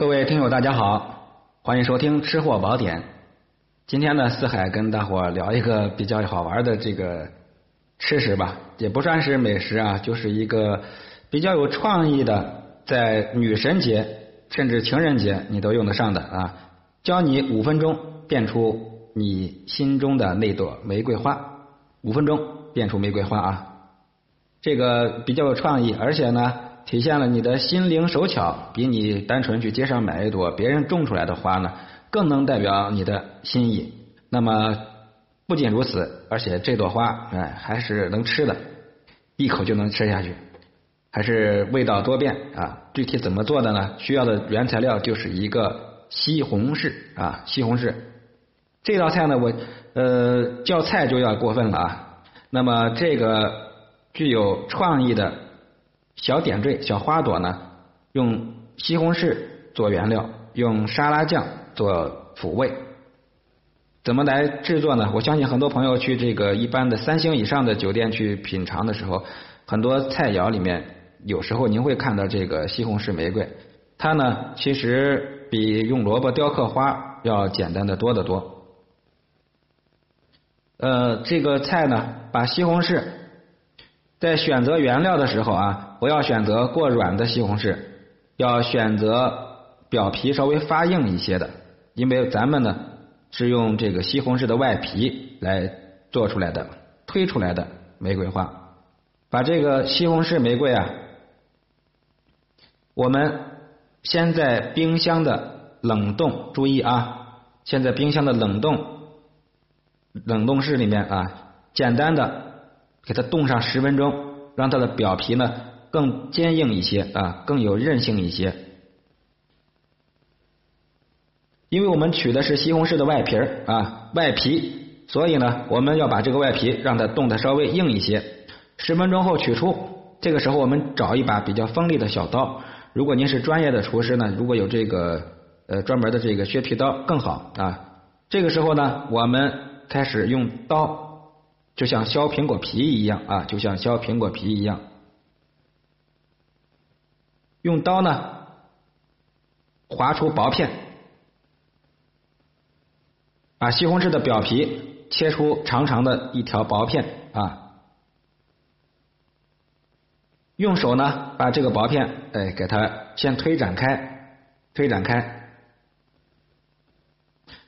各位听友，大家好，欢迎收听《吃货宝典》。今天呢，四海跟大伙聊一个比较好玩的这个吃食吧，也不算是美食啊，就是一个比较有创意的，在女神节甚至情人节你都用得上的啊。教你五分钟变出你心中的那朵玫瑰花，五分钟变出玫瑰花啊，这个比较有创意，而且呢。体现了你的心灵手巧，比你单纯去街上买一朵别人种出来的花呢，更能代表你的心意。那么不仅如此，而且这朵花哎还是能吃的，一口就能吃下去，还是味道多变啊！具体怎么做的呢？需要的原材料就是一个西红柿啊，西红柿这道菜呢，我呃叫菜就要过分了啊。那么这个具有创意的。小点缀、小花朵呢，用西红柿做原料，用沙拉酱做辅味。怎么来制作呢？我相信很多朋友去这个一般的三星以上的酒店去品尝的时候，很多菜肴里面有时候您会看到这个西红柿玫瑰，它呢其实比用萝卜雕刻花要简单的多得多。呃，这个菜呢，把西红柿。在选择原料的时候啊，不要选择过软的西红柿，要选择表皮稍微发硬一些的，因为咱们呢是用这个西红柿的外皮来做出来的，推出来的玫瑰花。把这个西红柿玫瑰啊，我们先在冰箱的冷冻，注意啊，先在冰箱的冷冻冷冻室里面啊，简单的。给它冻上十分钟，让它的表皮呢更坚硬一些啊，更有韧性一些。因为我们取的是西红柿的外皮儿啊，外皮，所以呢，我们要把这个外皮让它冻得稍微硬一些。十分钟后取出，这个时候我们找一把比较锋利的小刀。如果您是专业的厨师呢，如果有这个呃专门的这个削皮刀更好啊。这个时候呢，我们开始用刀。就像削苹果皮一样啊，就像削苹果皮一样，用刀呢划出薄片，把西红柿的表皮切出长长的一条薄片啊，用手呢把这个薄片哎给它先推展开，推展开，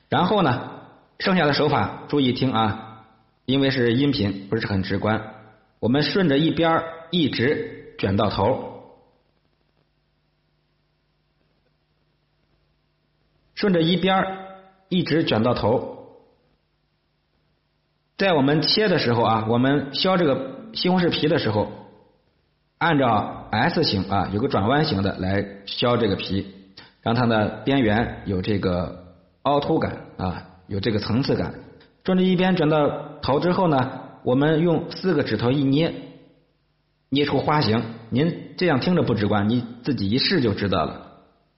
然后呢剩下的手法注意听啊。因为是音频，不是很直观。我们顺着一边一直卷到头，顺着一边一直卷到头。在我们切的时候啊，我们削这个西红柿皮的时候，按照 S 型啊，有个转弯型的来削这个皮，让它的边缘有这个凹凸感啊，有这个层次感。顺着一边卷到。头之后呢，我们用四个指头一捏，捏出花形。您这样听着不直观，你自己一试就知道了。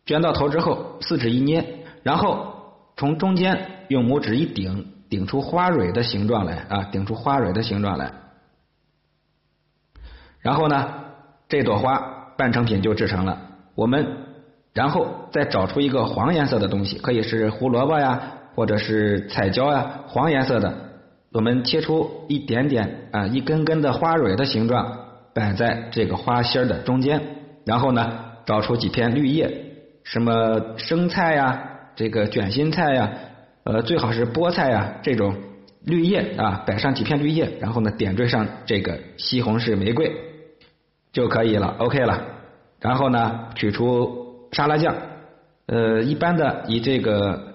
卷到头之后，四指一捏，然后从中间用拇指一顶，顶出花蕊的形状来啊，顶出花蕊的形状来。然后呢，这朵花半成品就制成了。我们然后再找出一个黄颜色的东西，可以是胡萝卜呀，或者是彩椒呀，黄颜色的。我们切出一点点啊，一根根的花蕊的形状，摆在这个花心儿的中间。然后呢，找出几片绿叶，什么生菜呀，这个卷心菜呀，呃，最好是菠菜呀，这种绿叶啊，摆上几片绿叶，然后呢，点缀上这个西红柿玫瑰就可以了，OK 了。然后呢，取出沙拉酱，呃，一般的以这个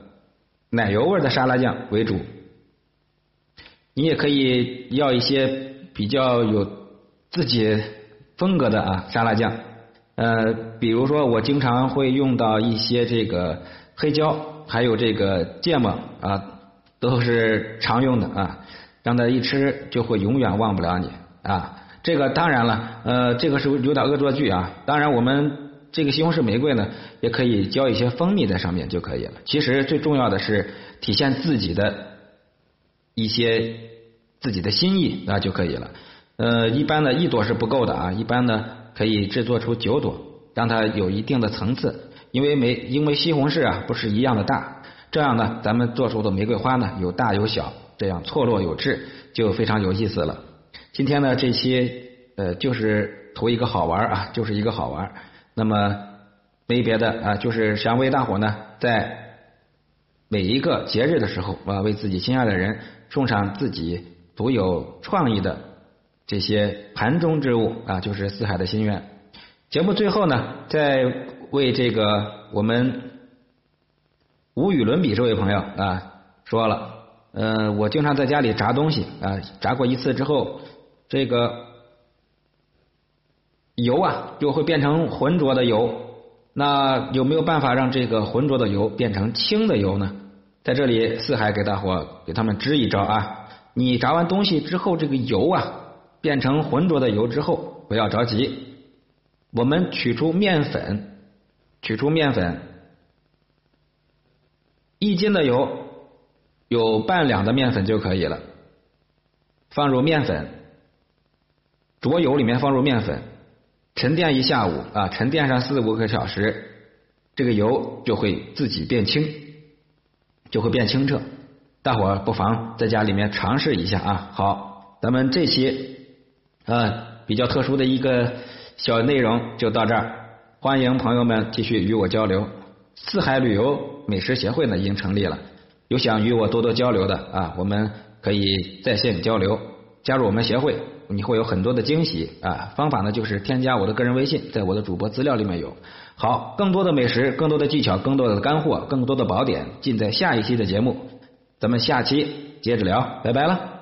奶油味的沙拉酱为主。你也可以要一些比较有自己风格的啊沙拉酱，呃，比如说我经常会用到一些这个黑椒，还有这个芥末啊，都是常用的啊，让他一吃就会永远忘不了你啊。这个当然了，呃，这个是有点恶作剧啊。当然，我们这个西红柿玫瑰呢，也可以浇一些蜂蜜在上面就可以了。其实最重要的是体现自己的。一些自己的心意那就可以了。呃，一般的一朵是不够的啊，一般呢可以制作出九朵，让它有一定的层次。因为玫因为西红柿啊不是一样的大，这样呢咱们做出的玫瑰花呢有大有小，这样错落有致就非常有意思了。今天呢这期呃就是图一个好玩啊，就是一个好玩，那么没别的啊，就是想为大伙呢在每一个节日的时候啊，为自己心爱的人送上自己独有创意的这些盘中之物啊，就是四海的心愿。节目最后呢，再为这个我们无与伦比这位朋友啊说了，呃，我经常在家里炸东西啊，炸过一次之后，这个油啊就会变成浑浊的油。那有没有办法让这个浑浊的油变成清的油呢？在这里，四海给大伙给他们支一招啊！你炸完东西之后，这个油啊变成浑浊的油之后，不要着急。我们取出面粉，取出面粉，一斤的油有半两的面粉就可以了。放入面粉，浊油里面放入面粉，沉淀一下午啊，沉淀上四五个小时，这个油就会自己变清，就会变清澈。大伙不妨在家里面尝试一下啊！好，咱们这期啊比较特殊的一个。小内容就到这儿，欢迎朋友们继续与我交流。四海旅游美食协会呢已经成立了，有想与我多多交流的啊，我们可以在线交流。加入我们协会，你会有很多的惊喜啊！方法呢就是添加我的个人微信，在我的主播资料里面有。好，更多的美食，更多的技巧，更多的干货，更多的宝典，尽在下一期的节目。咱们下期接着聊，拜拜了。